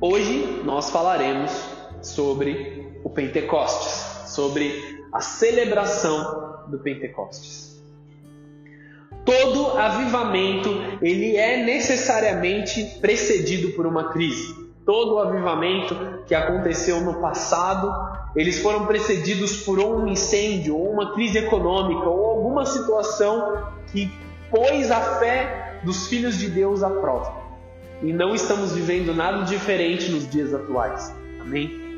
Hoje nós falaremos sobre o Pentecostes, sobre a celebração do Pentecostes. Todo avivamento, ele é necessariamente precedido por uma crise. Todo avivamento que aconteceu no passado, eles foram precedidos por um incêndio, ou uma crise econômica, ou alguma situação que pôs a fé dos filhos de Deus à prova. E não estamos vivendo nada diferente nos dias atuais. Amém?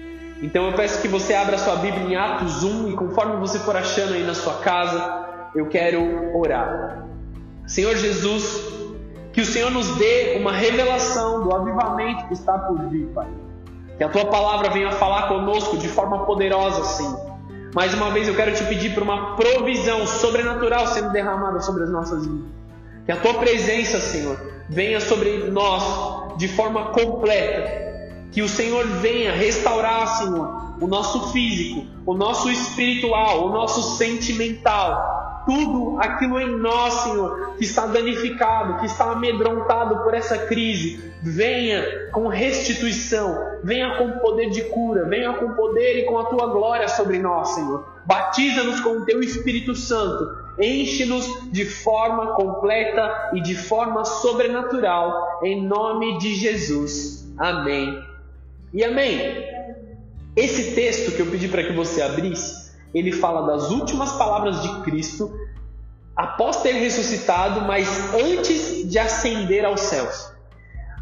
Então eu peço que você abra sua Bíblia em Atos 1 e conforme você for achando aí na sua casa, eu quero orar. Senhor Jesus, que o Senhor nos dê uma revelação do avivamento que está por vir, Pai. Que a tua palavra venha falar conosco de forma poderosa, Senhor. Mais uma vez eu quero te pedir por uma provisão sobrenatural sendo derramada sobre as nossas vidas. Que a tua presença, Senhor, venha sobre nós de forma completa. Que o Senhor venha restaurar, Senhor, o nosso físico, o nosso espiritual, o nosso sentimental, tudo aquilo em nós, Senhor, que está danificado, que está amedrontado por essa crise, venha com restituição, venha com poder de cura, venha com poder e com a tua glória sobre nós, Senhor. Batiza-nos com o teu Espírito Santo, enche-nos de forma completa e de forma sobrenatural, em nome de Jesus. Amém. E amém. Esse texto que eu pedi para que você abrisse, ele fala das últimas palavras de Cristo após ter ressuscitado, mas antes de ascender aos céus.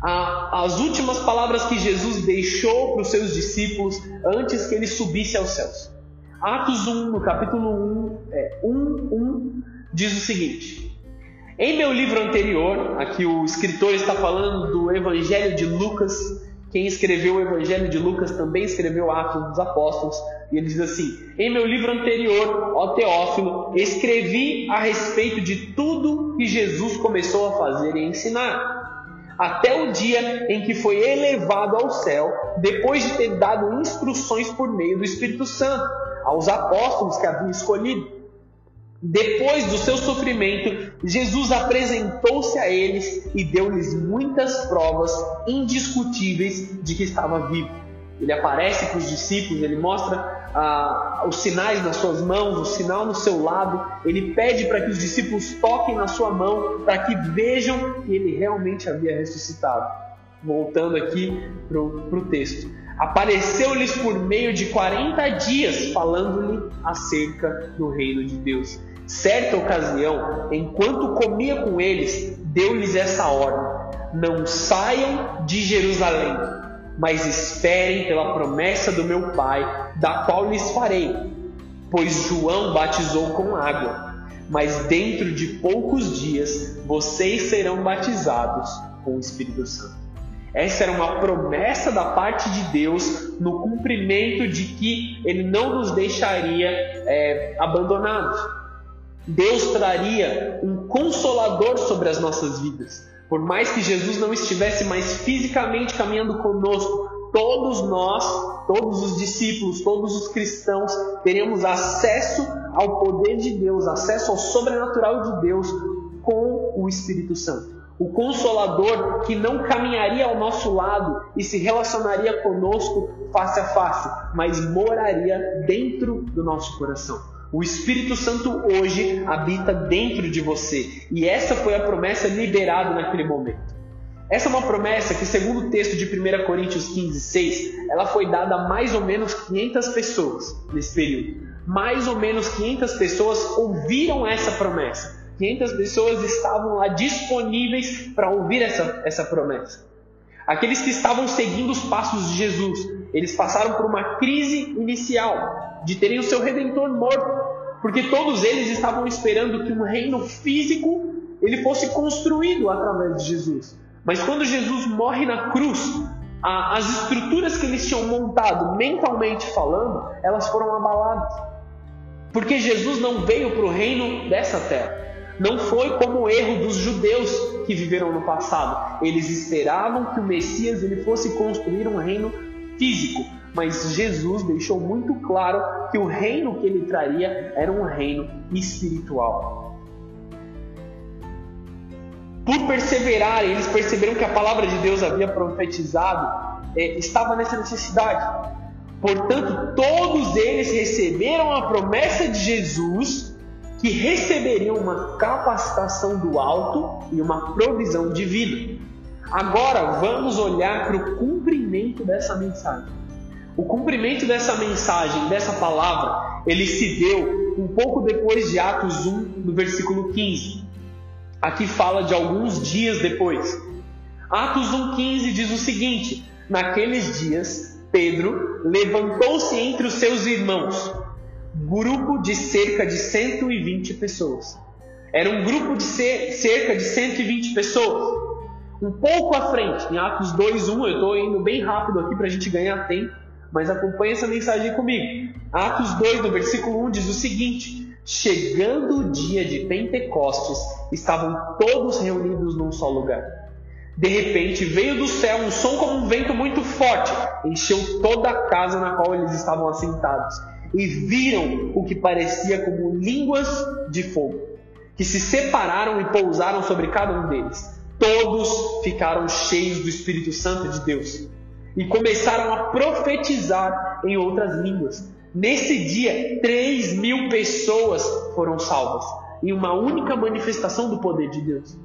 As últimas palavras que Jesus deixou para os seus discípulos antes que ele subisse aos céus. Atos 1, no capítulo 1, é, 1, 1, diz o seguinte: Em meu livro anterior, aqui o escritor está falando do Evangelho de Lucas. Quem escreveu o Evangelho de Lucas também escreveu Atos dos Apóstolos. E ele diz assim: Em meu livro anterior, ó Teófilo, escrevi a respeito de tudo que Jesus começou a fazer e ensinar até o dia em que foi elevado ao céu, depois de ter dado instruções por meio do Espírito Santo aos apóstolos que havia escolhido. Depois do seu sofrimento, Jesus apresentou-se a eles e deu-lhes muitas provas indiscutíveis de que estava vivo. Ele aparece para os discípulos, ele mostra ah, os sinais nas suas mãos, o sinal no seu lado. Ele pede para que os discípulos toquem na sua mão, para que vejam que ele realmente havia ressuscitado. Voltando aqui para o texto. Apareceu-lhes por meio de 40 dias, falando-lhe acerca do reino de Deus. Certa ocasião, enquanto comia com eles, deu-lhes essa ordem: Não saiam de Jerusalém mas esperem pela promessa do meu Pai, da qual lhes farei. Pois João batizou com água, mas dentro de poucos dias vocês serão batizados com o Espírito Santo. Essa era uma promessa da parte de Deus no cumprimento de que Ele não nos deixaria é, abandonados. Deus traria um consolador sobre as nossas vidas. Por mais que Jesus não estivesse mais fisicamente caminhando conosco, todos nós, todos os discípulos, todos os cristãos, teríamos acesso ao poder de Deus, acesso ao sobrenatural de Deus com o Espírito Santo. O Consolador que não caminharia ao nosso lado e se relacionaria conosco face a face, mas moraria dentro do nosso coração. O Espírito Santo hoje habita dentro de você. E essa foi a promessa liberada naquele momento. Essa é uma promessa que, segundo o texto de 1 Coríntios 15, 6, ela foi dada a mais ou menos 500 pessoas nesse período. Mais ou menos 500 pessoas ouviram essa promessa. 500 pessoas estavam lá disponíveis para ouvir essa, essa promessa. Aqueles que estavam seguindo os passos de Jesus, eles passaram por uma crise inicial de terem o seu redentor morto, porque todos eles estavam esperando que um reino físico ele fosse construído através de Jesus. Mas quando Jesus morre na cruz, as estruturas que eles tinham montado mentalmente falando, elas foram abaladas. Porque Jesus não veio para o reino dessa terra. Não foi como o erro dos judeus que viveram no passado. Eles esperavam que o Messias ele fosse construir um reino físico, mas Jesus deixou muito claro que o reino que ele traria era um reino espiritual. Por perseverarem, eles perceberam que a palavra de Deus havia profetizado é, estava nessa necessidade. Portanto, todos eles receberam a promessa de Jesus que receberiam uma capacitação do alto e uma provisão divina. Agora vamos olhar para o cumprimento dessa mensagem. O cumprimento dessa mensagem, dessa palavra, ele se deu um pouco depois de Atos 1, no versículo 15. Aqui fala de alguns dias depois. Atos 1,15 diz o seguinte: Naqueles dias, Pedro levantou-se entre os seus irmãos, grupo de cerca de 120 pessoas. Era um grupo de cerca de 120 pessoas. Um pouco à frente, em Atos 2:1, eu estou indo bem rápido aqui para a gente ganhar tempo, mas acompanhe essa mensagem comigo. Atos 2, no versículo 1, diz o seguinte: Chegando o dia de Pentecostes, estavam todos reunidos num só lugar. De repente veio do céu um som como um vento muito forte, encheu toda a casa na qual eles estavam assentados, e viram o que parecia como línguas de fogo, que se separaram e pousaram sobre cada um deles todos ficaram cheios do Espírito Santo de Deus e começaram a profetizar em outras línguas. Nesse dia, 3 mil pessoas foram salvas em uma única manifestação do poder de Deus.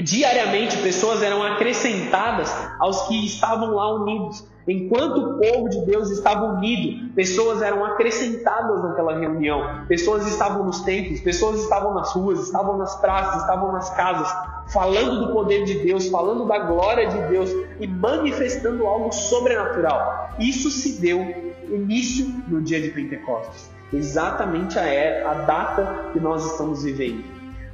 Diariamente, pessoas eram acrescentadas aos que estavam lá unidos. Enquanto o povo de Deus estava unido, pessoas eram acrescentadas naquela reunião. Pessoas estavam nos templos, pessoas estavam nas ruas, estavam nas praças, estavam nas casas, falando do poder de Deus, falando da glória de Deus e manifestando algo sobrenatural. Isso se deu início no dia de Pentecostes, exatamente a, a data que nós estamos vivendo.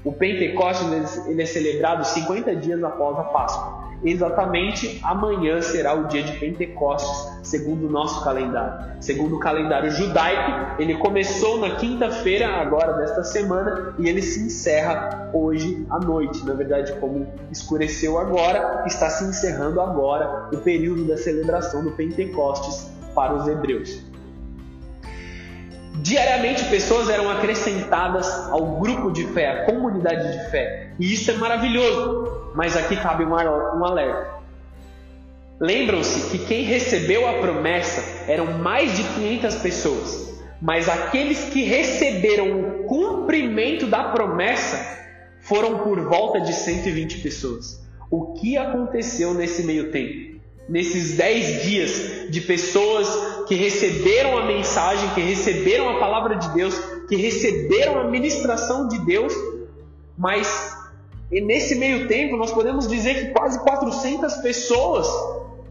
O Pentecostes ele é celebrado 50 dias após a Páscoa. Exatamente amanhã será o dia de Pentecostes, segundo o nosso calendário. Segundo o calendário judaico, ele começou na quinta-feira, agora desta semana, e ele se encerra hoje à noite. Na verdade, como escureceu agora, está se encerrando agora o período da celebração do Pentecostes para os hebreus. Diariamente pessoas eram acrescentadas ao grupo de fé, à comunidade de fé. E isso é maravilhoso. Mas aqui cabe um alerta. Lembram-se que quem recebeu a promessa eram mais de 500 pessoas. Mas aqueles que receberam o cumprimento da promessa foram por volta de 120 pessoas. O que aconteceu nesse meio tempo? nesses dez dias de pessoas que receberam a mensagem, que receberam a palavra de Deus, que receberam a ministração de Deus, mas nesse meio tempo nós podemos dizer que quase 400 pessoas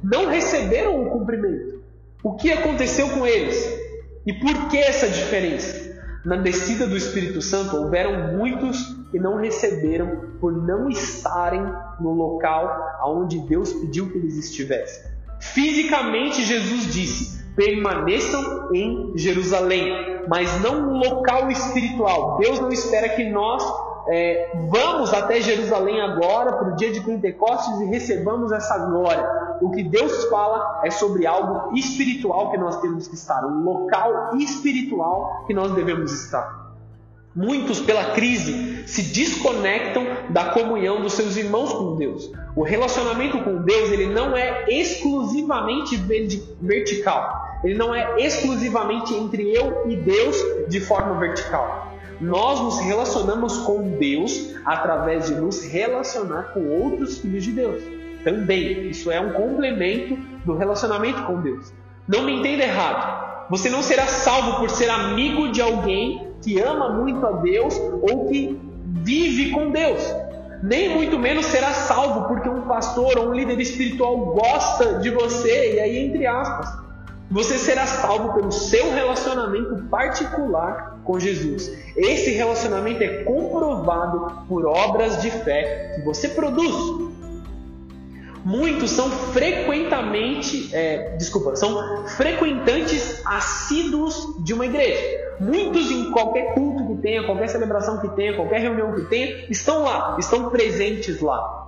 não receberam o cumprimento. O que aconteceu com eles? E por que essa diferença? Na descida do Espírito Santo houveram muitos que não receberam por não estarem no local onde Deus pediu que eles estivessem. Fisicamente, Jesus disse: permaneçam em Jerusalém, mas não no local espiritual. Deus não espera que nós é, vamos até Jerusalém agora para o dia de Pentecostes e recebamos essa glória. O que Deus fala é sobre algo espiritual que nós temos que estar, um local espiritual que nós devemos estar. Muitos, pela crise, se desconectam da comunhão dos seus irmãos com Deus. O relacionamento com Deus ele não é exclusivamente vertical. Ele não é exclusivamente entre eu e Deus de forma vertical. Nós nos relacionamos com Deus através de nos relacionar com outros filhos de Deus. Também, isso é um complemento do relacionamento com Deus. Não me entenda errado. Você não será salvo por ser amigo de alguém que ama muito a Deus ou que vive com Deus. Nem muito menos será salvo porque um pastor ou um líder espiritual gosta de você, e aí entre aspas. Você será salvo pelo seu relacionamento particular com Jesus. Esse relacionamento é comprovado por obras de fé que você produz. Muitos são frequentemente, é, desculpa, são frequentantes assíduos de uma igreja. Muitos em qualquer culto que tenha, qualquer celebração que tenha, qualquer reunião que tenha, estão lá, estão presentes lá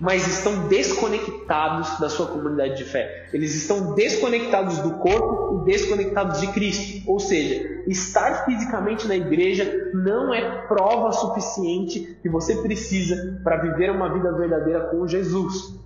mas estão desconectados da sua comunidade de fé. Eles estão desconectados do corpo e desconectados de Cristo. Ou seja, estar fisicamente na igreja não é prova suficiente que você precisa para viver uma vida verdadeira com Jesus.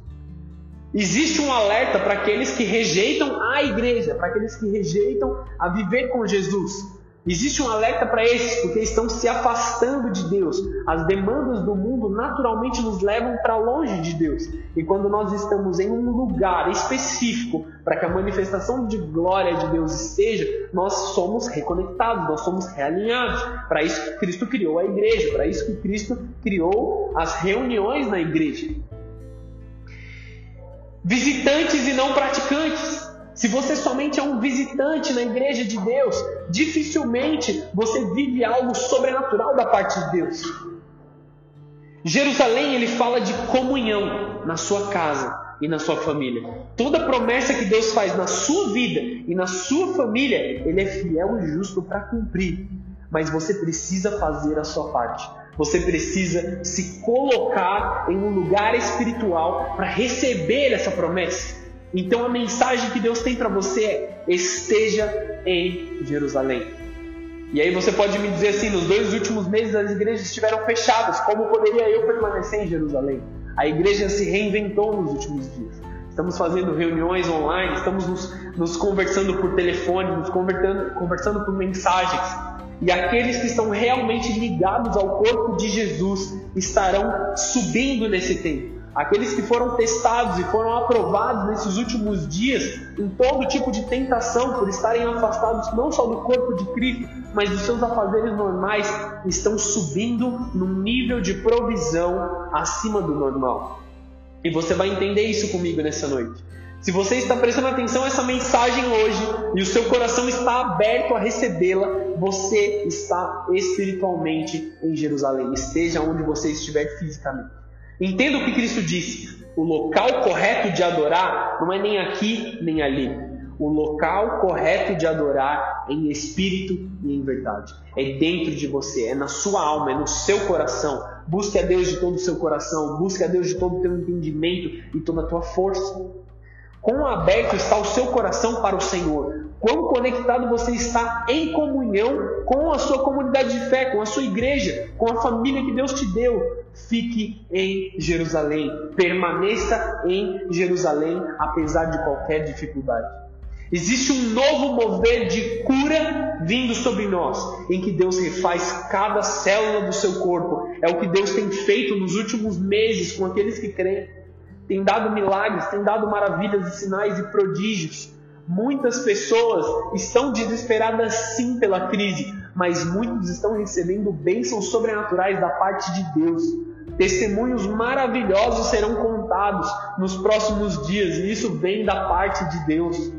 Existe um alerta para aqueles que rejeitam a igreja, para aqueles que rejeitam a viver com Jesus. Existe um alerta para esses, porque estão se afastando de Deus. As demandas do mundo naturalmente nos levam para longe de Deus. E quando nós estamos em um lugar específico para que a manifestação de glória de Deus esteja, nós somos reconectados, nós somos realinhados. Para isso que Cristo criou a igreja, para isso que Cristo criou as reuniões na igreja. Visitantes e não praticantes. Se você somente é um visitante na igreja de Deus, dificilmente você vive algo sobrenatural da parte de Deus. Jerusalém, ele fala de comunhão na sua casa e na sua família. Toda promessa que Deus faz na sua vida e na sua família, ele é fiel e justo para cumprir. Mas você precisa fazer a sua parte. Você precisa se colocar em um lugar espiritual para receber essa promessa. Então a mensagem que Deus tem para você é: esteja em Jerusalém. E aí você pode me dizer assim: nos dois últimos meses as igrejas estiveram fechadas, como poderia eu permanecer em Jerusalém? A igreja se reinventou nos últimos dias. Estamos fazendo reuniões online, estamos nos, nos conversando por telefone, nos conversando, por mensagens. E aqueles que estão realmente ligados ao corpo de Jesus estarão subindo nesse tempo. Aqueles que foram testados e foram aprovados nesses últimos dias em todo tipo de tentação por estarem afastados não só do corpo de Cristo, mas dos seus afazeres normais, estão subindo num nível de provisão acima do normal. E você vai entender isso comigo nessa noite. Se você está prestando atenção a essa mensagem hoje e o seu coração está aberto a recebê-la, você está espiritualmente em Jerusalém, esteja onde você estiver fisicamente. Entenda o que Cristo disse. O local correto de adorar não é nem aqui nem ali. O local correto de adorar é em espírito e em verdade. É dentro de você, é na sua alma, é no seu coração. Busque a Deus de todo o seu coração, busque a Deus de todo o teu entendimento e toda a tua força. Quão aberto está o seu coração para o Senhor? Quão conectado você está em comunhão com a sua comunidade de fé, com a sua igreja, com a família que Deus te deu? Fique em Jerusalém, permaneça em Jerusalém, apesar de qualquer dificuldade. Existe um novo mover de cura vindo sobre nós, em que Deus refaz cada célula do seu corpo. É o que Deus tem feito nos últimos meses com aqueles que creem tem dado milagres, tem dado maravilhas e sinais e prodígios. Muitas pessoas estão desesperadas sim pela crise, mas muitos estão recebendo bênçãos sobrenaturais da parte de Deus. Testemunhos maravilhosos serão contados nos próximos dias, e isso vem da parte de Deus,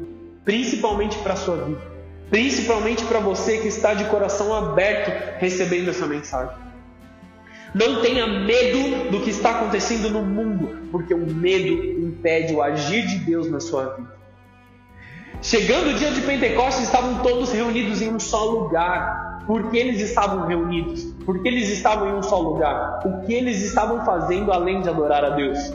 principalmente para a sua vida, principalmente para você que está de coração aberto recebendo essa mensagem. Não tenha medo do que está acontecendo no mundo, porque o medo impede o agir de Deus na sua vida. Chegando o dia de Pentecostes, estavam todos reunidos em um só lugar. Por que eles estavam reunidos? Por que eles estavam em um só lugar? O que eles estavam fazendo além de adorar a Deus?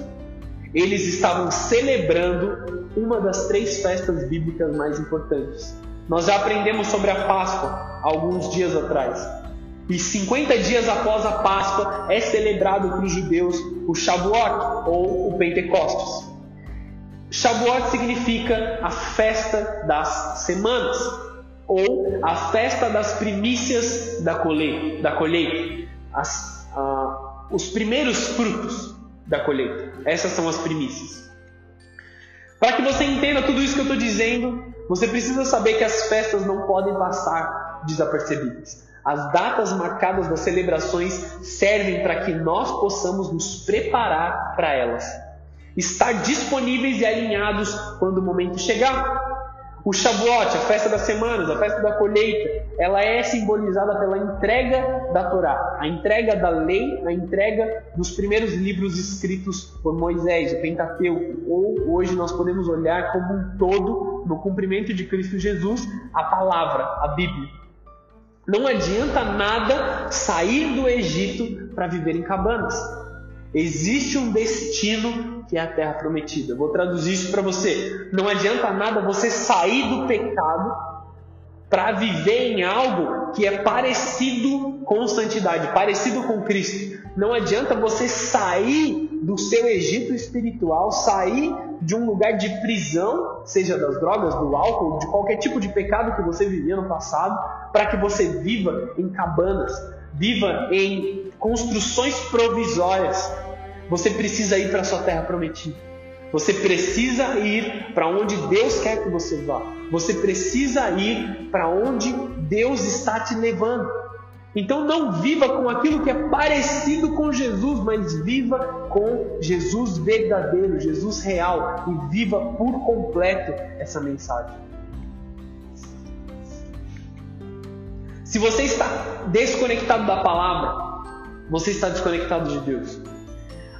Eles estavam celebrando uma das três festas bíblicas mais importantes. Nós já aprendemos sobre a Páscoa alguns dias atrás. E 50 dias após a Páscoa é celebrado para os judeus o Shavuot ou o Pentecostes. Shavuot significa a festa das semanas ou a festa das primícias da colheita, da colheita as, os primeiros frutos da colheita. Essas são as primícias. Para que você entenda tudo isso que eu estou dizendo, você precisa saber que as festas não podem passar desapercebidas. As datas marcadas das celebrações servem para que nós possamos nos preparar para elas. Estar disponíveis e alinhados quando o momento chegar. O Shavuot, a festa das semanas, a festa da colheita, ela é simbolizada pela entrega da Torá, a entrega da lei, a entrega dos primeiros livros escritos por Moisés, o Pentateuco, ou hoje nós podemos olhar como um todo, no cumprimento de Cristo Jesus, a palavra, a Bíblia. Não adianta nada sair do Egito para viver em cabanas. Existe um destino que é a terra prometida. vou traduzir isso para você. Não adianta nada você sair do pecado para viver em algo que é parecido com santidade, parecido com Cristo. Não adianta você sair do seu Egito espiritual, sair de um lugar de prisão, seja das drogas, do álcool, de qualquer tipo de pecado que você vivia no passado, para que você viva em cabanas, viva em construções provisórias. Você precisa ir para a sua terra prometida. Você precisa ir para onde Deus quer que você vá. Você precisa ir para onde Deus está te levando. Então não viva com aquilo que é parecido com Jesus, mas viva com Jesus verdadeiro, Jesus real e viva por completo essa mensagem. Se você está desconectado da palavra, você está desconectado de Deus.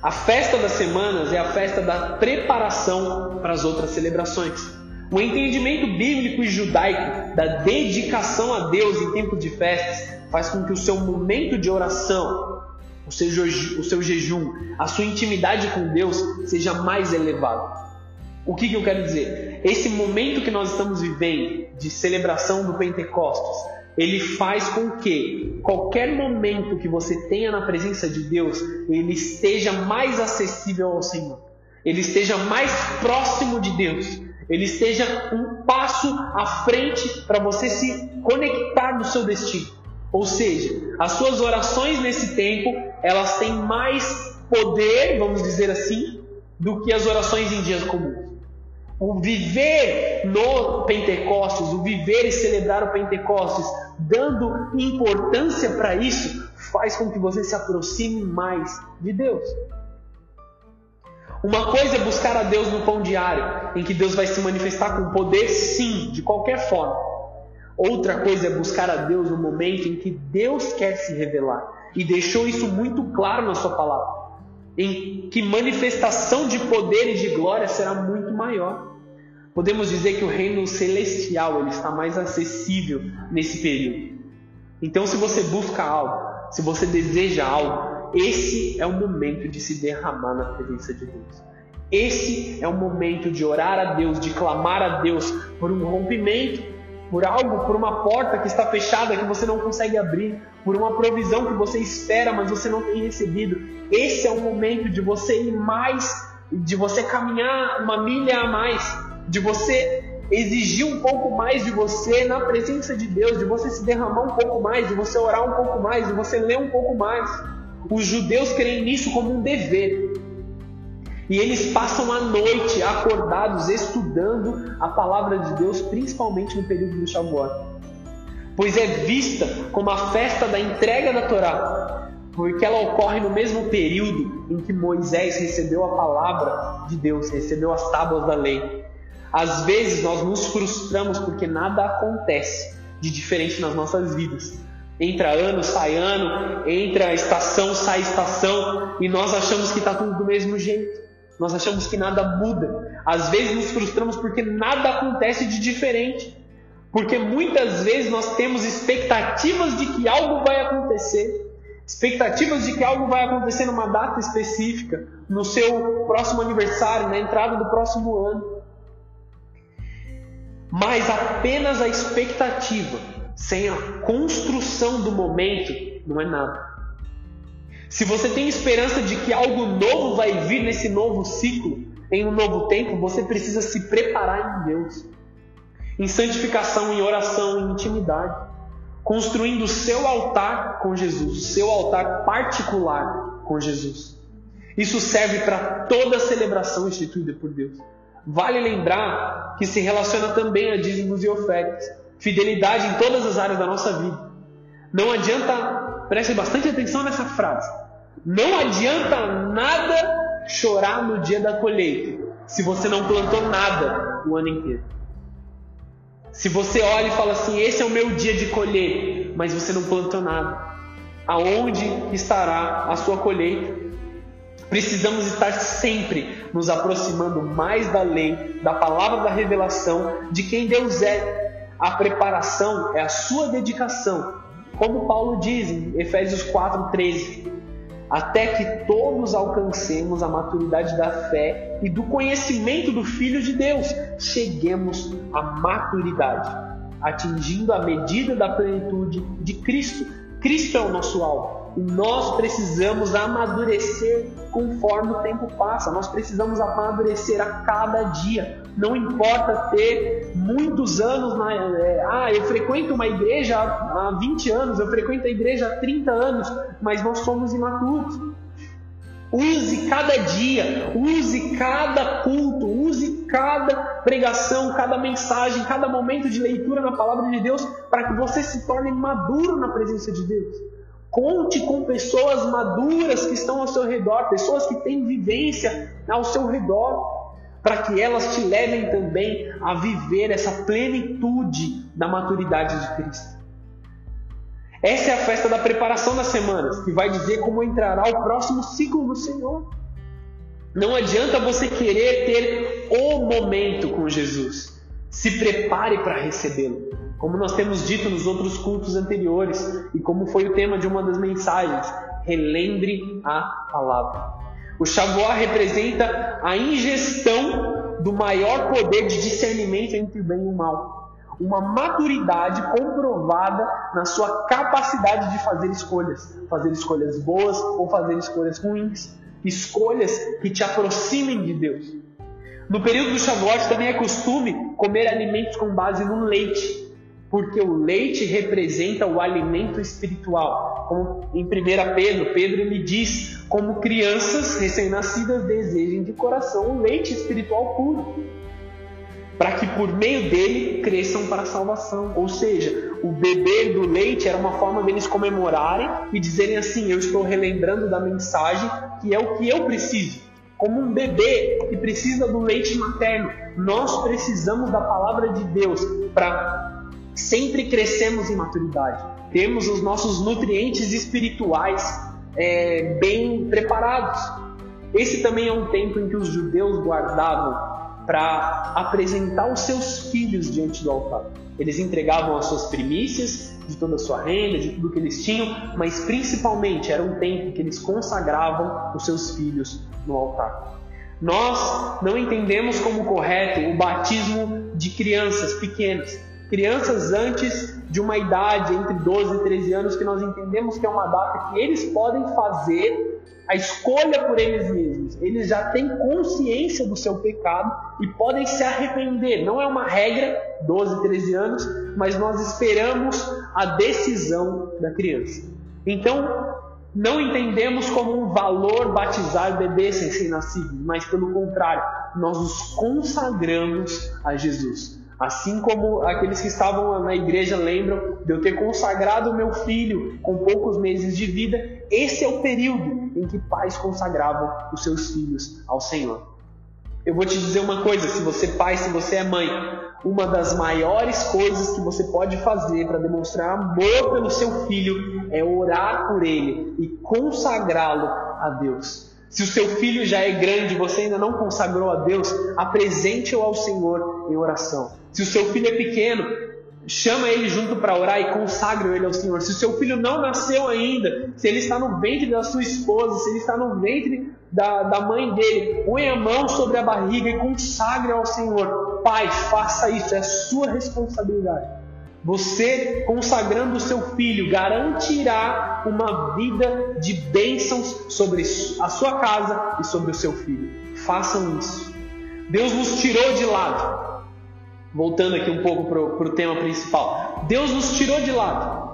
A festa das semanas é a festa da preparação para as outras celebrações. O entendimento bíblico e judaico da dedicação a Deus em tempo de festas faz com que o seu momento de oração, o seu, o seu jejum, a sua intimidade com Deus seja mais elevado. O que, que eu quero dizer? Esse momento que nós estamos vivendo de celebração do Pentecostes ele faz com que qualquer momento que você tenha na presença de Deus, ele esteja mais acessível ao Senhor. Ele esteja mais próximo de Deus. Ele esteja um passo à frente para você se conectar no seu destino. Ou seja, as suas orações nesse tempo, elas têm mais poder, vamos dizer assim, do que as orações em dias comuns. O viver no Pentecostes, o viver e celebrar o Pentecostes, dando importância para isso, faz com que você se aproxime mais de Deus. Uma coisa é buscar a Deus no pão diário, em que Deus vai se manifestar com poder, sim, de qualquer forma. Outra coisa é buscar a Deus no momento em que Deus quer se revelar. E deixou isso muito claro na sua palavra. Em que manifestação de poder e de glória será muito maior. Podemos dizer que o reino celestial ele está mais acessível nesse período. Então, se você busca algo, se você deseja algo, esse é o momento de se derramar na presença de Deus. Esse é o momento de orar a Deus, de clamar a Deus por um rompimento, por algo, por uma porta que está fechada que você não consegue abrir, por uma provisão que você espera, mas você não tem recebido. Esse é o momento de você ir mais, de você caminhar uma milha a mais de você exigir um pouco mais de você na presença de Deus, de você se derramar um pouco mais, de você orar um pouco mais, de você ler um pouco mais. Os judeus creem nisso como um dever. E eles passam a noite acordados estudando a palavra de Deus, principalmente no período do Shavuot. Pois é vista como a festa da entrega da Torá, porque ela ocorre no mesmo período em que Moisés recebeu a palavra de Deus, recebeu as tábuas da lei. Às vezes nós nos frustramos porque nada acontece de diferente nas nossas vidas. Entra ano, sai ano, entra estação, sai estação, e nós achamos que está tudo do mesmo jeito. Nós achamos que nada muda. Às vezes nos frustramos porque nada acontece de diferente. Porque muitas vezes nós temos expectativas de que algo vai acontecer, expectativas de que algo vai acontecer numa data específica, no seu próximo aniversário, na entrada do próximo ano. Mas apenas a expectativa, sem a construção do momento, não é nada. Se você tem esperança de que algo novo vai vir nesse novo ciclo, em um novo tempo, você precisa se preparar em Deus, em santificação, em oração, em intimidade, construindo o seu altar com Jesus, o seu altar particular com Jesus. Isso serve para toda celebração instituída por Deus. Vale lembrar que se relaciona também a dízimos e ofertas, fidelidade em todas as áreas da nossa vida. Não adianta, preste bastante atenção nessa frase. Não adianta nada chorar no dia da colheita, se você não plantou nada o ano inteiro. Se você olha e fala assim: esse é o meu dia de colher, mas você não plantou nada, aonde estará a sua colheita? Precisamos estar sempre nos aproximando mais da lei, da palavra da revelação, de quem Deus é. A preparação é a sua dedicação. Como Paulo diz em Efésios 4:13, até que todos alcancemos a maturidade da fé e do conhecimento do Filho de Deus, cheguemos à maturidade. atingindo a medida da plenitude de Cristo. Cristo é o nosso alvo. Nós precisamos amadurecer conforme o tempo passa. Nós precisamos amadurecer a cada dia. Não importa ter muitos anos na. É, ah, eu frequento uma igreja há 20 anos, eu frequento a igreja há 30 anos, mas nós somos imaturos. Use cada dia, use cada culto, use cada pregação, cada mensagem, cada momento de leitura na palavra de Deus para que você se torne maduro na presença de Deus. Conte com pessoas maduras que estão ao seu redor, pessoas que têm vivência ao seu redor, para que elas te levem também a viver essa plenitude da maturidade de Cristo. Essa é a festa da preparação das semanas, que vai dizer como entrará o próximo ciclo do Senhor. Não adianta você querer ter o momento com Jesus. Se prepare para recebê-lo. Como nós temos dito nos outros cultos anteriores, e como foi o tema de uma das mensagens, relembre a palavra. O Shavuot representa a ingestão do maior poder de discernimento entre o bem e o mal uma maturidade comprovada na sua capacidade de fazer escolhas, fazer escolhas boas ou fazer escolhas ruins, escolhas que te aproximem de Deus. No período do Shavuot também é costume comer alimentos com base no leite, porque o leite representa o alimento espiritual. Como em 1 Pedro, Pedro lhe diz como crianças recém-nascidas desejem de coração o leite espiritual puro para que por meio dele cresçam para a salvação. Ou seja, o beber do leite era uma forma deles comemorarem e dizerem assim: Eu estou relembrando da mensagem que é o que eu preciso. Como um bebê que precisa do leite materno, nós precisamos da palavra de Deus para sempre crescermos em maturidade, termos os nossos nutrientes espirituais é, bem preparados. Esse também é um tempo em que os judeus guardavam para apresentar os seus filhos diante do altar. Eles entregavam as suas primícias de toda a sua renda, de tudo que eles tinham, mas principalmente era um tempo que eles consagravam os seus filhos no altar. Nós não entendemos como correto o batismo de crianças pequenas, crianças antes de uma idade entre 12 e 13 anos, que nós entendemos que é uma data que eles podem fazer a escolha por eles mesmos. Eles já têm consciência do seu pecado e podem se arrepender. Não é uma regra, 12, 13 anos, mas nós esperamos a decisão da criança. Então, não entendemos como um valor batizar bebês recém-nascidos, mas pelo contrário, nós os consagramos a Jesus. Assim como aqueles que estavam na igreja lembram de eu ter consagrado meu filho com poucos meses de vida, esse é o período em que pais consagravam os seus filhos ao Senhor. Eu vou te dizer uma coisa: se você é pai, se você é mãe, uma das maiores coisas que você pode fazer para demonstrar amor pelo seu filho é orar por ele e consagrá-lo a Deus. Se o seu filho já é grande e você ainda não consagrou a Deus, apresente-o ao Senhor em oração. Se o seu filho é pequeno, chama ele junto para orar e consagre ele ao Senhor. Se o seu filho não nasceu ainda, se ele está no ventre da sua esposa, se ele está no ventre da, da mãe dele, põe a mão sobre a barriga e consagre ao Senhor. Pai, faça isso, é sua responsabilidade. Você, consagrando o seu filho, garantirá uma vida de bênçãos sobre a sua casa e sobre o seu filho. Façam isso. Deus nos tirou de lado. Voltando aqui um pouco para o tema principal. Deus nos tirou de lado.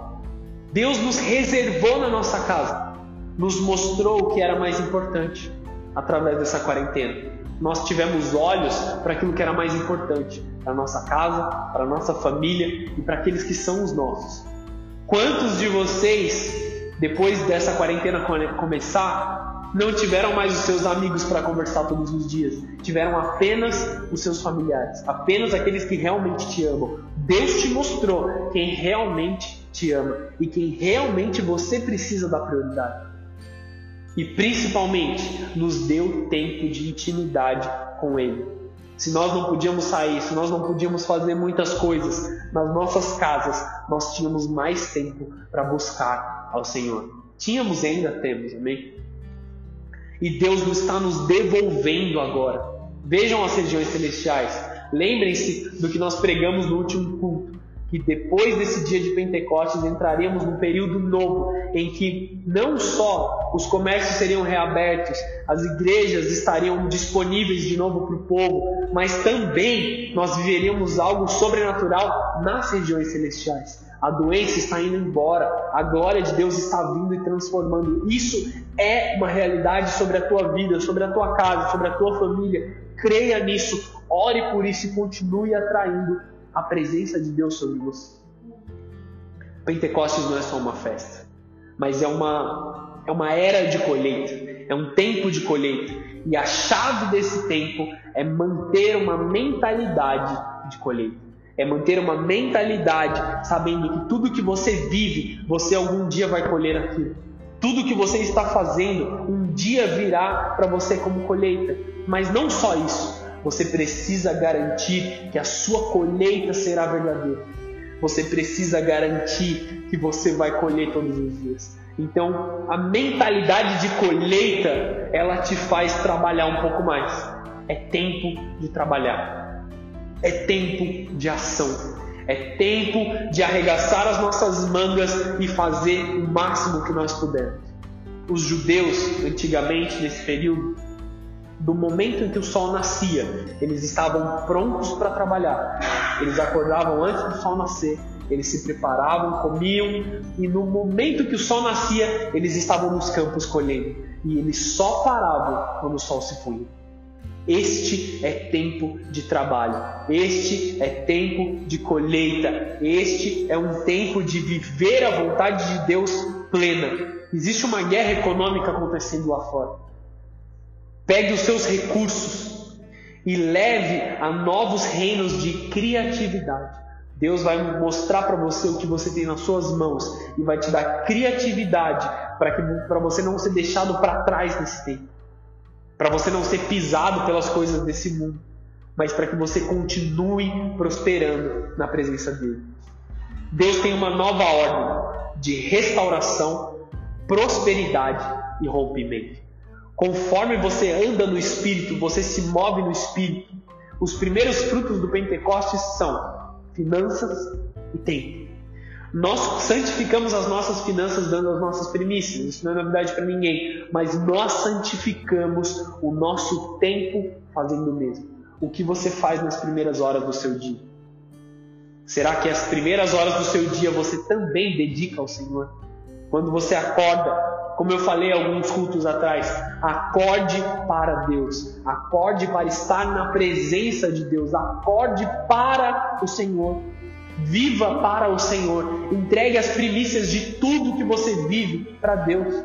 Deus nos reservou na nossa casa. Nos mostrou o que era mais importante através dessa quarentena nós tivemos olhos para aquilo que era mais importante, para nossa casa, para nossa família e para aqueles que são os nossos. Quantos de vocês, depois dessa quarentena começar, não tiveram mais os seus amigos para conversar todos os dias? Tiveram apenas os seus familiares, apenas aqueles que realmente te amam. Deus te mostrou quem realmente te ama e quem realmente você precisa dar prioridade e principalmente nos deu tempo de intimidade com Ele. Se nós não podíamos sair, se nós não podíamos fazer muitas coisas nas nossas casas, nós tínhamos mais tempo para buscar ao Senhor. Tínhamos ainda temos, amém? E Deus está nos devolvendo agora. Vejam as regiões celestiais. Lembrem-se do que nós pregamos no último culto, que depois desse dia de Pentecostes entraremos num período novo em que não só os comércios seriam reabertos, as igrejas estariam disponíveis de novo para o povo, mas também nós viveríamos algo sobrenatural nas regiões celestiais. A doença está indo embora, a glória de Deus está vindo e transformando. Isso é uma realidade sobre a tua vida, sobre a tua casa, sobre a tua família. Creia nisso, ore por isso e continue atraindo a presença de Deus sobre você. Pentecostes não é só uma festa, mas é uma, é uma era de colheita, é um tempo de colheita. E a chave desse tempo é manter uma mentalidade de colheita. É manter uma mentalidade sabendo que tudo que você vive, você algum dia vai colher aquilo. Tudo que você está fazendo, um dia virá para você como colheita. Mas não só isso, você precisa garantir que a sua colheita será verdadeira. Você precisa garantir que você vai colher todos os dias. Então, a mentalidade de colheita, ela te faz trabalhar um pouco mais. É tempo de trabalhar. É tempo de ação. É tempo de arregaçar as nossas mangas e fazer o máximo que nós pudermos. Os judeus, antigamente, nesse período, do momento em que o sol nascia, eles estavam prontos para trabalhar. Eles acordavam antes do sol nascer, eles se preparavam, comiam, e no momento que o sol nascia, eles estavam nos campos colhendo. E eles só paravam quando o sol se punha. Este é tempo de trabalho, este é tempo de colheita, este é um tempo de viver a vontade de Deus plena. Existe uma guerra econômica acontecendo lá fora. Pegue os seus recursos e leve a novos reinos de criatividade. Deus vai mostrar para você o que você tem nas suas mãos e vai te dar criatividade para você não ser deixado para trás nesse tempo, para você não ser pisado pelas coisas desse mundo, mas para que você continue prosperando na presença dele. Deus tem uma nova ordem de restauração, prosperidade e rompimento. Conforme você anda no Espírito, você se move no Espírito. Os primeiros frutos do Pentecostes são finanças e tempo. Nós santificamos as nossas finanças dando as nossas primícias, isso não é novidade para ninguém, mas nós santificamos o nosso tempo fazendo o mesmo. O que você faz nas primeiras horas do seu dia? Será que as primeiras horas do seu dia você também dedica ao Senhor? Quando você acorda, como eu falei alguns cultos atrás, acorde para Deus, acorde para estar na presença de Deus, acorde para o Senhor, viva para o Senhor, entregue as primícias de tudo que você vive para Deus,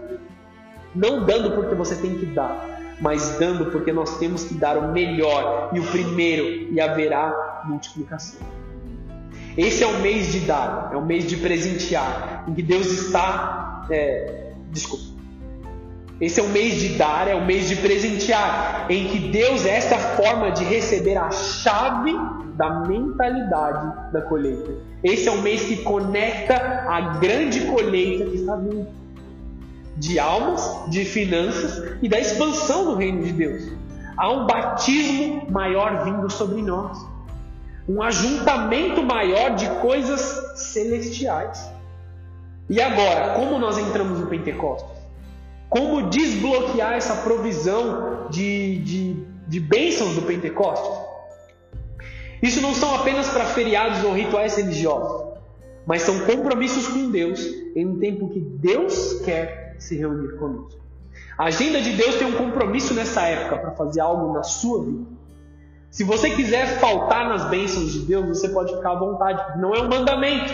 não dando porque você tem que dar, mas dando porque nós temos que dar o melhor e o primeiro, e haverá multiplicação. Esse é o mês de dar, é o mês de presentear, em que Deus está é, Desculpa. Esse é o mês de dar, é o mês de presentear, em que Deus é esta forma de receber a chave da mentalidade da colheita. Esse é o mês que conecta a grande colheita que está vindo de almas, de finanças e da expansão do reino de Deus. Há um batismo maior vindo sobre nós, um ajuntamento maior de coisas celestiais. E agora, como nós entramos no Pentecostes? Como desbloquear essa provisão de, de, de bênçãos do Pentecostes? Isso não são apenas para feriados ou rituais religiosos, mas são compromissos com Deus em um tempo que Deus quer se reunir conosco. A agenda de Deus tem um compromisso nessa época para fazer algo na sua vida. Se você quiser faltar nas bênçãos de Deus, você pode ficar à vontade, não é um mandamento.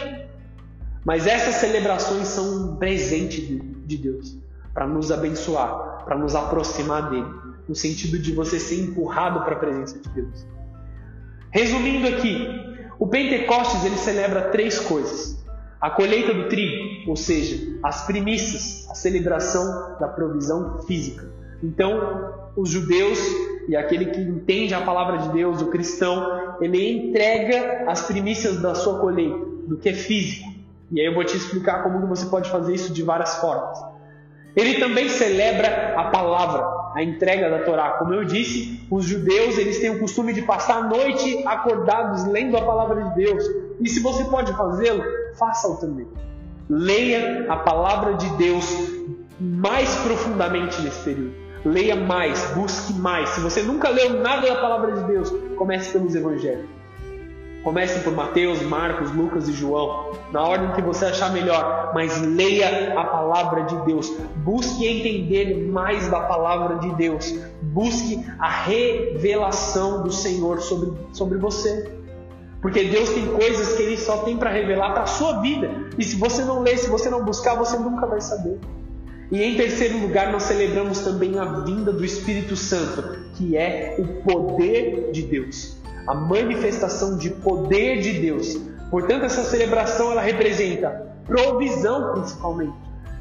Mas essas celebrações são um presente de Deus para nos abençoar, para nos aproximar dele, no sentido de você ser empurrado para a presença de Deus. Resumindo aqui, o Pentecostes ele celebra três coisas: a colheita do trigo, ou seja, as primícias, a celebração da provisão física. Então, os judeus e aquele que entende a palavra de Deus, o cristão, ele entrega as primícias da sua colheita, do que é físico. E aí eu vou te explicar como você pode fazer isso de várias formas. Ele também celebra a palavra, a entrega da Torá. Como eu disse, os judeus eles têm o costume de passar a noite acordados lendo a palavra de Deus, E se você pode fazê-lo, faça-o também. Leia a palavra de Deus mais profundamente nesse período. Leia mais, busque mais. Se você nunca leu nada da palavra de Deus, comece pelos evangelhos. Comece por Mateus, Marcos, Lucas e João, na ordem que você achar melhor, mas leia a palavra de Deus. Busque entender mais da palavra de Deus. Busque a revelação do Senhor sobre, sobre você. Porque Deus tem coisas que Ele só tem para revelar para a sua vida. E se você não ler, se você não buscar, você nunca vai saber. E em terceiro lugar, nós celebramos também a vinda do Espírito Santo, que é o poder de Deus, a manifestação de poder de Deus. Portanto, essa celebração ela representa provisão principalmente,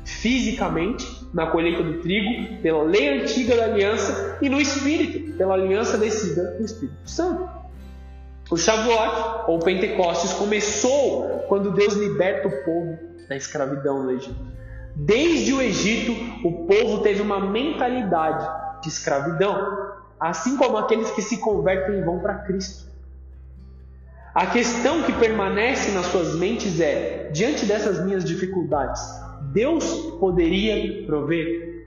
fisicamente, na colheita do trigo, pela lei antiga da aliança, e no espírito, pela aliança descida do Espírito Santo. O Shavuot, ou Pentecostes, começou quando Deus liberta o povo da escravidão no Egito. Desde o Egito, o povo teve uma mentalidade de escravidão, assim como aqueles que se convertem e vão para Cristo. A questão que permanece nas suas mentes é: diante dessas minhas dificuldades, Deus poderia prover?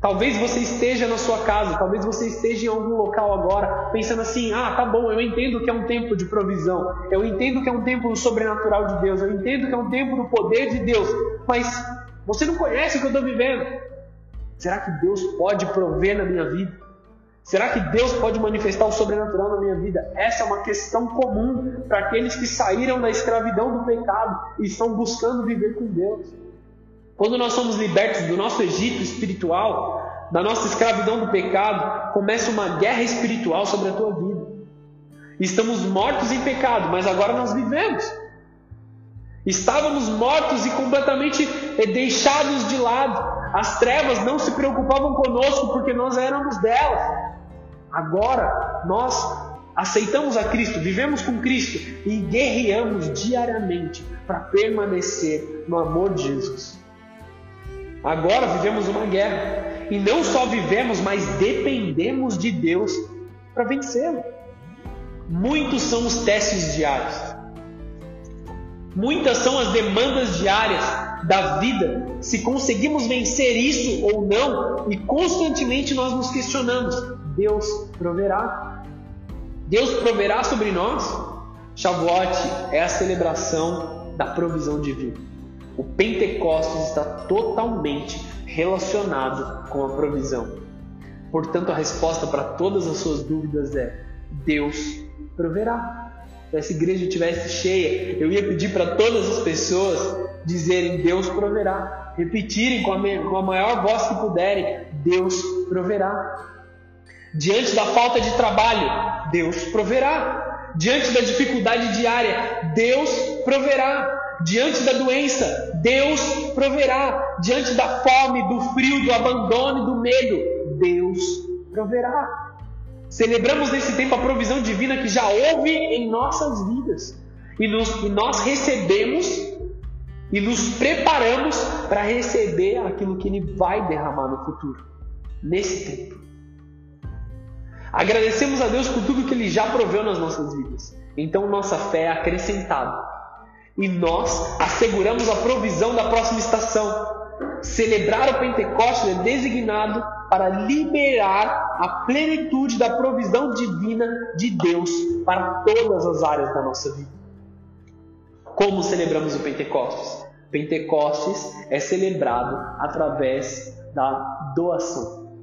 Talvez você esteja na sua casa, talvez você esteja em algum local agora, pensando assim: ah, tá bom, eu entendo que é um tempo de provisão, eu entendo que é um tempo sobrenatural de Deus, eu entendo que é um tempo do poder de Deus, mas você não conhece o que eu estou vivendo. Será que Deus pode prover na minha vida? Será que Deus pode manifestar o sobrenatural na minha vida? Essa é uma questão comum para aqueles que saíram da escravidão do pecado e estão buscando viver com Deus. Quando nós somos libertos do nosso Egito espiritual, da nossa escravidão do pecado, começa uma guerra espiritual sobre a tua vida. Estamos mortos em pecado, mas agora nós vivemos. Estávamos mortos e completamente deixados de lado. As trevas não se preocupavam conosco porque nós éramos delas. Agora nós aceitamos a Cristo, vivemos com Cristo e guerreamos diariamente para permanecer no amor de Jesus. Agora vivemos uma guerra e não só vivemos, mas dependemos de Deus para vencê-lo. Muitos são os testes diários. Muitas são as demandas diárias da vida, se conseguimos vencer isso ou não, e constantemente nós nos questionamos: Deus proverá? Deus proverá sobre nós? Shavuot é a celebração da provisão divina. O Pentecostes está totalmente relacionado com a provisão. Portanto, a resposta para todas as suas dúvidas é: Deus proverá se essa igreja estivesse cheia, eu ia pedir para todas as pessoas dizerem: Deus proverá. Repetirem com a, maior voz que puderem: Deus proverá. Diante da falta de trabalho, Deus proverá. Diante da dificuldade diária, Deus proverá. Diante da doença, Deus proverá. Diante da fome, do frio, do abandono e do medo, Deus proverá. Celebramos nesse tempo a provisão divina que já houve em nossas vidas. E, nos, e nós recebemos e nos preparamos para receber aquilo que Ele vai derramar no futuro, nesse tempo. Agradecemos a Deus por tudo que Ele já proveu nas nossas vidas. Então nossa fé é acrescentada. E nós asseguramos a provisão da próxima estação. Celebrar o Pentecostes é designado para liberar a plenitude da provisão divina de Deus para todas as áreas da nossa vida. Como celebramos o Pentecostes? Pentecostes é celebrado através da doação,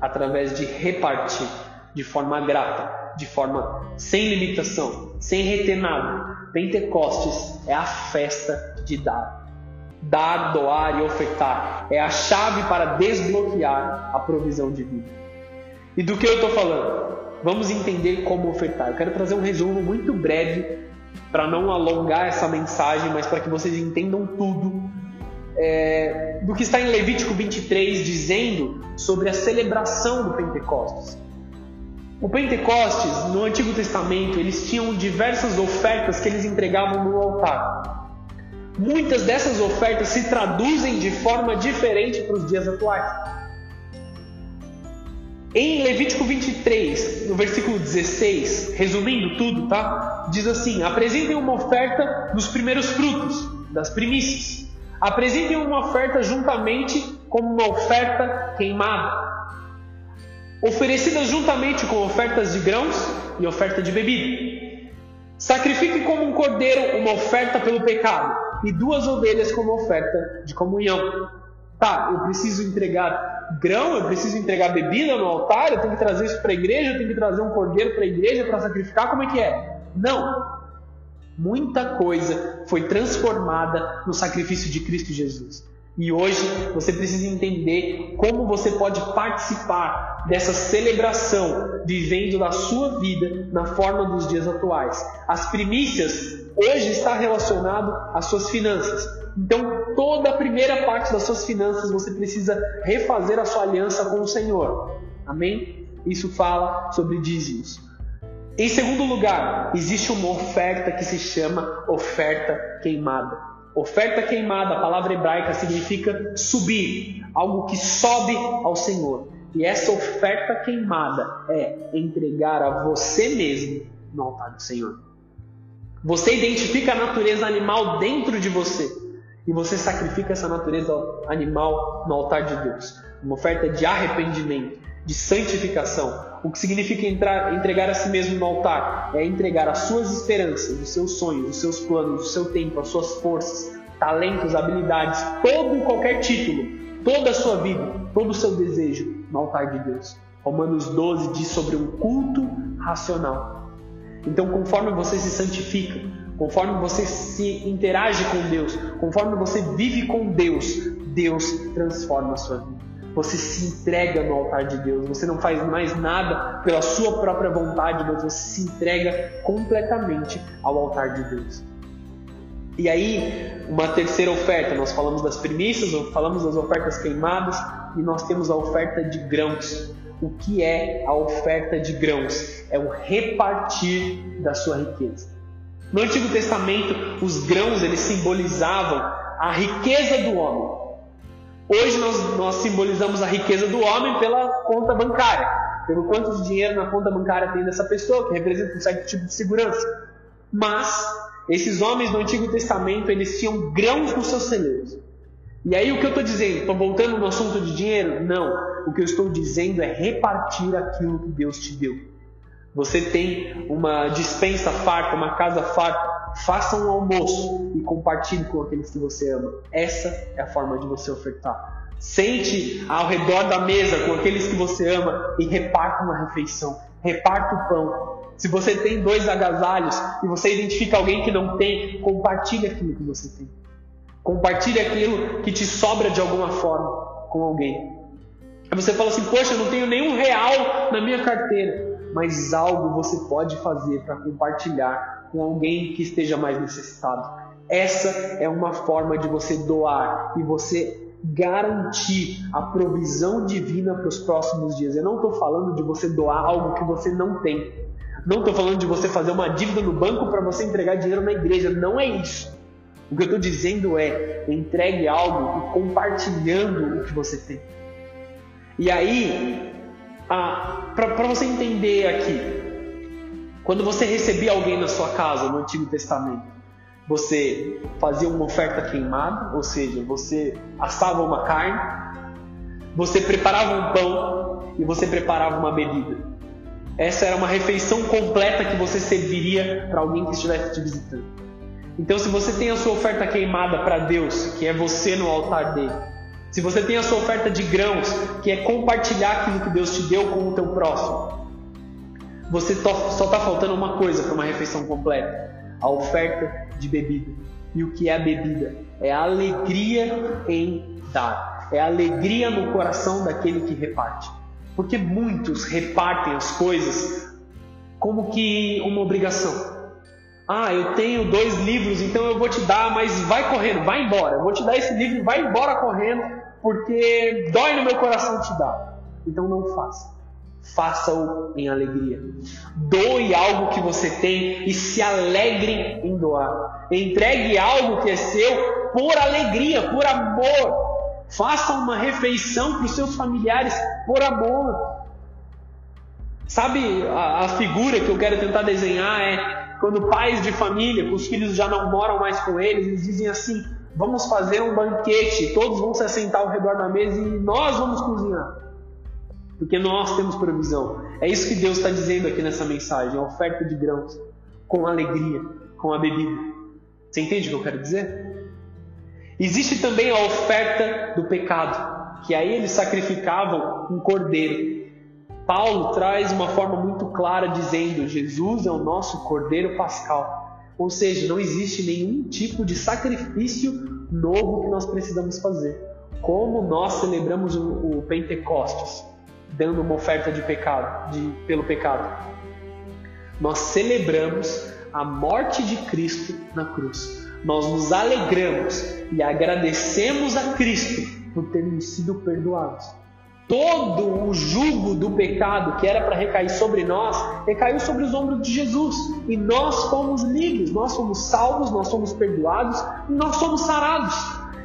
através de repartir de forma grata, de forma sem limitação, sem reter nada. Pentecostes é a festa de dar dar, doar e ofertar. É a chave para desbloquear a provisão divina. E do que eu estou falando? Vamos entender como ofertar. Eu quero trazer um resumo muito breve para não alongar essa mensagem, mas para que vocês entendam tudo é, do que está em Levítico 23 dizendo sobre a celebração do Pentecostes. O Pentecostes, no Antigo Testamento, eles tinham diversas ofertas que eles entregavam no altar. Muitas dessas ofertas se traduzem de forma diferente para os dias atuais. Em Levítico 23, no versículo 16, resumindo tudo, tá? Diz assim: apresentem uma oferta dos primeiros frutos, das primícias. Apresentem uma oferta juntamente como uma oferta queimada, oferecida juntamente com ofertas de grãos e oferta de bebida. Sacrifique como um cordeiro uma oferta pelo pecado e duas ovelhas como oferta de comunhão. Tá, eu preciso entregar grão, eu preciso entregar bebida no altar, eu tenho que trazer isso para a igreja, eu tenho que trazer um cordeiro para a igreja para sacrificar, como é que é? Não. Muita coisa foi transformada no sacrifício de Cristo Jesus. E hoje você precisa entender como você pode participar dessa celebração, vivendo da sua vida na forma dos dias atuais. As primícias hoje está relacionado às suas finanças. Então, toda a primeira parte das suas finanças você precisa refazer a sua aliança com o Senhor. Amém? Isso fala sobre dízimos. Em segundo lugar, existe uma oferta que se chama oferta queimada. Oferta queimada, a palavra hebraica significa subir, algo que sobe ao Senhor. E essa oferta queimada é entregar a você mesmo no altar do Senhor. Você identifica a natureza animal dentro de você e você sacrifica essa natureza animal no altar de Deus. Uma oferta de arrependimento, de santificação. O que significa entrar, entregar a si mesmo no altar? É entregar as suas esperanças, os seus sonhos, os seus planos, o seu tempo, as suas forças, talentos, habilidades, todo e qualquer título, toda a sua vida, todo o seu desejo no altar de Deus. Romanos 12 diz sobre um culto racional. Então, conforme você se santifica, conforme você se interage com Deus, conforme você vive com Deus, Deus transforma a sua vida. Você se entrega no altar de Deus. Você não faz mais nada pela sua própria vontade, mas você se entrega completamente ao altar de Deus. E aí, uma terceira oferta, nós falamos das primícias, falamos das ofertas queimadas e nós temos a oferta de grãos. O que é a oferta de grãos? É o repartir da sua riqueza. No Antigo Testamento, os grãos eles simbolizavam a riqueza do homem. Hoje nós, nós simbolizamos a riqueza do homem pela conta bancária, pelo quanto de dinheiro na conta bancária tem dessa pessoa, que representa um certo tipo de segurança. Mas esses homens do Antigo Testamento, eles tinham grãos nos seus celeiros. E aí o que eu estou dizendo? Estou voltando no assunto de dinheiro? Não. O que eu estou dizendo é repartir aquilo que Deus te deu. Você tem uma dispensa farta, uma casa farta, faça um almoço e compartilhe com aqueles que você ama. Essa é a forma de você ofertar. Sente ao redor da mesa com aqueles que você ama e reparta uma refeição. Reparta o pão. Se você tem dois agasalhos e você identifica alguém que não tem, compartilhe aquilo que você tem. Compartilhe aquilo que te sobra de alguma forma com alguém. Você fala assim: Poxa, eu não tenho nenhum real na minha carteira. Mas algo você pode fazer para compartilhar com alguém que esteja mais necessitado. Essa é uma forma de você doar e você garantir a provisão divina para os próximos dias. Eu não estou falando de você doar algo que você não tem. Não estou falando de você fazer uma dívida no banco para você entregar dinheiro na igreja. Não é isso. O que eu estou dizendo é entregue algo e compartilhando o que você tem. E aí, para você entender aqui, quando você recebia alguém na sua casa no Antigo Testamento, você fazia uma oferta queimada, ou seja, você assava uma carne, você preparava um pão e você preparava uma bebida. Essa era uma refeição completa que você serviria para alguém que estivesse te visitando. Então, se você tem a sua oferta queimada para Deus, que é você no altar dele, se você tem a sua oferta de grãos, que é compartilhar aquilo que Deus te deu com o teu próximo, você só está faltando uma coisa para uma refeição completa: a oferta de bebida. E o que é a bebida? É a alegria em dar, é a alegria no coração daquele que reparte. Porque muitos repartem as coisas como que uma obrigação. Ah, eu tenho dois livros, então eu vou te dar, mas vai correndo, vai embora. Eu vou te dar esse livro, vai embora correndo, porque dói no meu coração te dar. Então não faça. Faça-o em alegria. Doe algo que você tem e se alegre em doar. Entregue algo que é seu por alegria, por amor. Faça uma refeição para os seus familiares por amor. Sabe a, a figura que eu quero tentar desenhar é quando pais de família, os filhos já não moram mais com eles, eles dizem assim: vamos fazer um banquete, todos vão se assentar ao redor da mesa e nós vamos cozinhar. Porque nós temos provisão. É isso que Deus está dizendo aqui nessa mensagem: a oferta de grãos, com alegria, com a bebida. Você entende o que eu quero dizer? Existe também a oferta do pecado, que aí eles sacrificavam um cordeiro. Paulo traz uma forma muito clara dizendo: Jesus é o nosso cordeiro pascal. Ou seja, não existe nenhum tipo de sacrifício novo que nós precisamos fazer. Como nós celebramos o, o Pentecostes, dando uma oferta de pecado, de, pelo pecado. Nós celebramos a morte de Cristo na cruz. Nós nos alegramos e agradecemos a Cristo por termos sido perdoados todo o jugo do pecado que era para recair sobre nós, recaiu sobre os ombros de Jesus. E nós fomos livres, nós fomos salvos, nós fomos perdoados, nós somos sarados.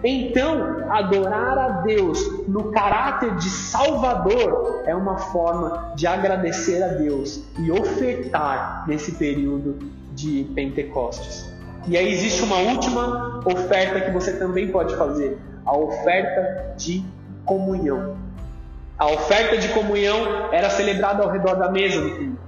Então, adorar a Deus no caráter de Salvador é uma forma de agradecer a Deus e ofertar nesse período de Pentecostes. E aí existe uma última oferta que você também pode fazer, a oferta de comunhão. A oferta de comunhão era celebrada ao redor da mesa do culto.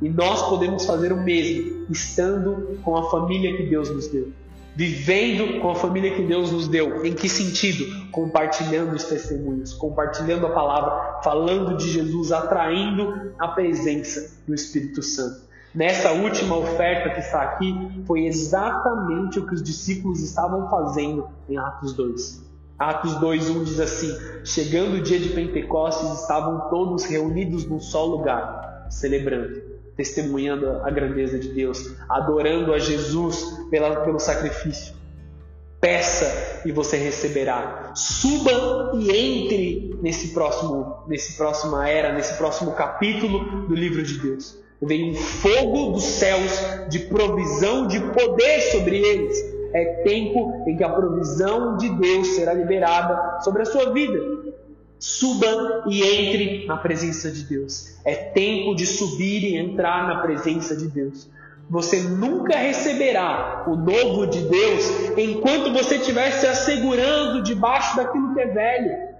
E nós podemos fazer o mesmo, estando com a família que Deus nos deu. Vivendo com a família que Deus nos deu. Em que sentido? Compartilhando os testemunhos, compartilhando a palavra, falando de Jesus, atraindo a presença do Espírito Santo. Nessa última oferta que está aqui, foi exatamente o que os discípulos estavam fazendo em Atos 2. Atos 2:1 diz assim: Chegando o dia de Pentecostes, estavam todos reunidos num só lugar, celebrando, testemunhando a grandeza de Deus, adorando a Jesus pela, pelo sacrifício. Peça e você receberá. Suba e entre nesse próximo, nesse próxima era, nesse próximo capítulo do livro de Deus. Vem um fogo dos céus de provisão, de poder sobre eles é tempo em que a provisão de Deus será liberada sobre a sua vida. Suba e entre na presença de Deus. É tempo de subir e entrar na presença de Deus. Você nunca receberá o novo de Deus enquanto você estiver se assegurando debaixo daquilo que é velho.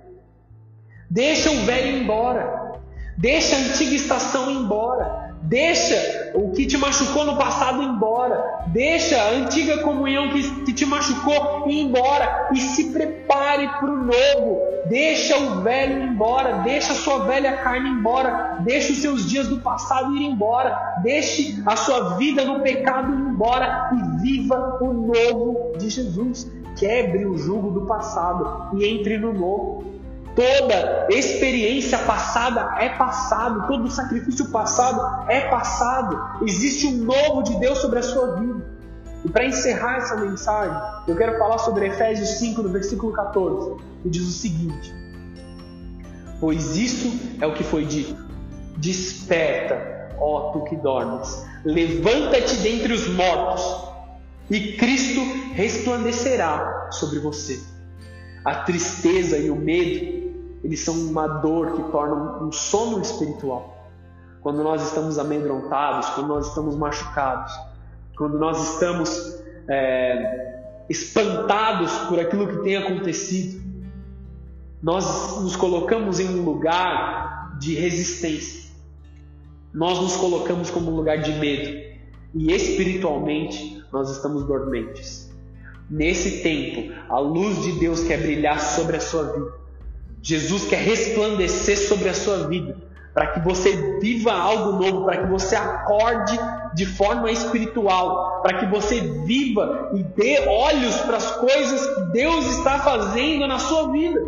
Deixa o velho embora. Deixa a antiga estação embora. Deixa o que te machucou no passado embora. Deixa a antiga comunhão que, que te machucou ir embora. E se prepare para o novo. Deixa o velho embora. Deixa a sua velha carne embora. Deixa os seus dias do passado ir embora. Deixe a sua vida no pecado ir embora. E viva o novo de Jesus. Quebre o jugo do passado e entre no novo. Toda experiência passada é passado, todo sacrifício passado é passado. Existe um novo de Deus sobre a sua vida. E para encerrar essa mensagem, eu quero falar sobre Efésios 5, no versículo 14, que diz o seguinte: Pois isso é o que foi dito: Desperta, ó tu que dormes, levanta-te dentre os mortos, e Cristo resplandecerá sobre você. A tristeza e o medo eles são uma dor que torna um sono espiritual. Quando nós estamos amedrontados, quando nós estamos machucados, quando nós estamos é, espantados por aquilo que tem acontecido, nós nos colocamos em um lugar de resistência. Nós nos colocamos como um lugar de medo. E espiritualmente nós estamos dormentes. Nesse tempo, a luz de Deus quer brilhar sobre a sua vida. Jesus quer resplandecer sobre a sua vida, para que você viva algo novo, para que você acorde de forma espiritual, para que você viva e dê olhos para as coisas que Deus está fazendo na sua vida.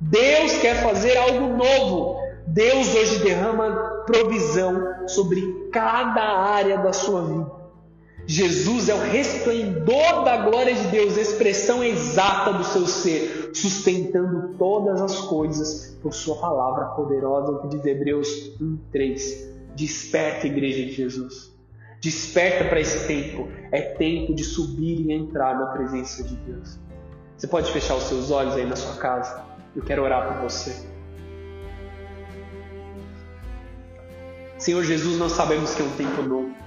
Deus quer fazer algo novo. Deus hoje derrama provisão sobre cada área da sua vida. Jesus é o resplendor da glória de Deus, expressão exata do seu ser, sustentando todas as coisas por Sua palavra poderosa, o que diz Hebreus 1,3. Desperta, igreja de Jesus. Desperta para esse tempo. É tempo de subir e entrar na presença de Deus. Você pode fechar os seus olhos aí na sua casa? Eu quero orar por você. Senhor Jesus, nós sabemos que é um tempo novo.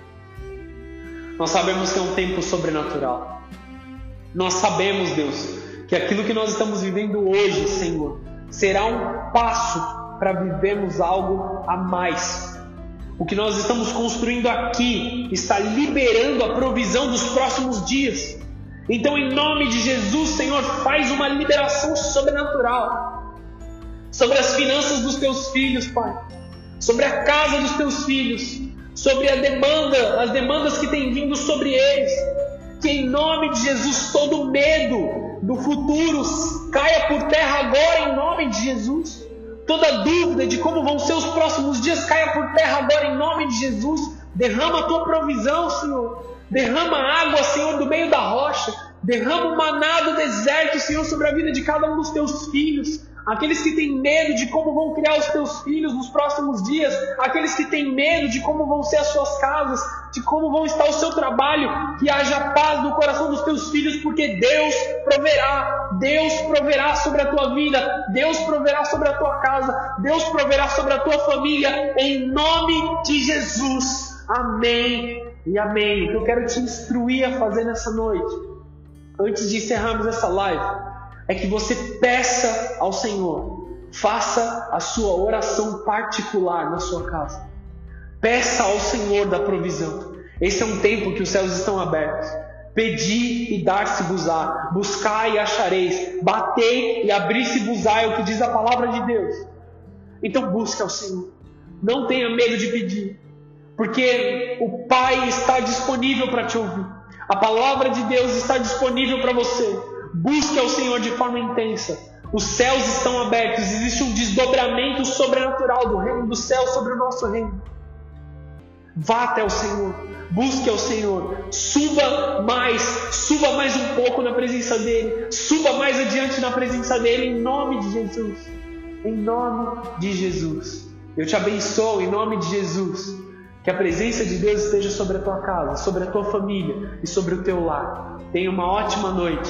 Nós sabemos que é um tempo sobrenatural. Nós sabemos, Deus, que aquilo que nós estamos vivendo hoje, Senhor, será um passo para vivermos algo a mais. O que nós estamos construindo aqui está liberando a provisão dos próximos dias. Então, em nome de Jesus, Senhor, faz uma liberação sobrenatural sobre as finanças dos teus filhos, Pai, sobre a casa dos teus filhos, sobre a demanda, as demandas que têm vindo sobre eles. Que em nome de Jesus todo medo do futuro caia por terra agora em nome de Jesus. Toda dúvida de como vão ser os próximos dias caia por terra agora em nome de Jesus. Derrama a tua provisão, Senhor. Derrama água, Senhor, do meio da rocha. Derrama o maná do deserto, Senhor, sobre a vida de cada um dos teus filhos aqueles que têm medo de como vão criar os teus filhos nos próximos dias, aqueles que têm medo de como vão ser as suas casas, de como vão estar o seu trabalho, que haja paz no coração dos teus filhos, porque Deus proverá, Deus proverá sobre a tua vida, Deus proverá sobre a tua casa, Deus proverá sobre a tua família, em nome de Jesus. Amém e amém. Eu quero te instruir a fazer nessa noite, antes de encerrarmos essa live, é que você peça ao Senhor, faça a sua oração particular na sua casa. Peça ao Senhor da provisão. Esse é um tempo que os céus estão abertos. Pedi e dar-se-vos-á, buscai e achareis, batei e abri-se-vos-á, é o que diz a palavra de Deus. Então busque ao Senhor. Não tenha medo de pedir, porque o Pai está disponível para te ouvir. A palavra de Deus está disponível para você. Busque ao Senhor de forma intensa. Os céus estão abertos, existe um desdobramento sobrenatural do reino do céu sobre o nosso reino. Vá até o Senhor, busque ao Senhor, suba mais, suba mais um pouco na presença dEle, suba mais adiante na presença dEle, em nome de Jesus. Em nome de Jesus. Eu te abençoo em nome de Jesus. Que a presença de Deus esteja sobre a tua casa, sobre a tua família e sobre o teu lar. Tenha uma ótima noite.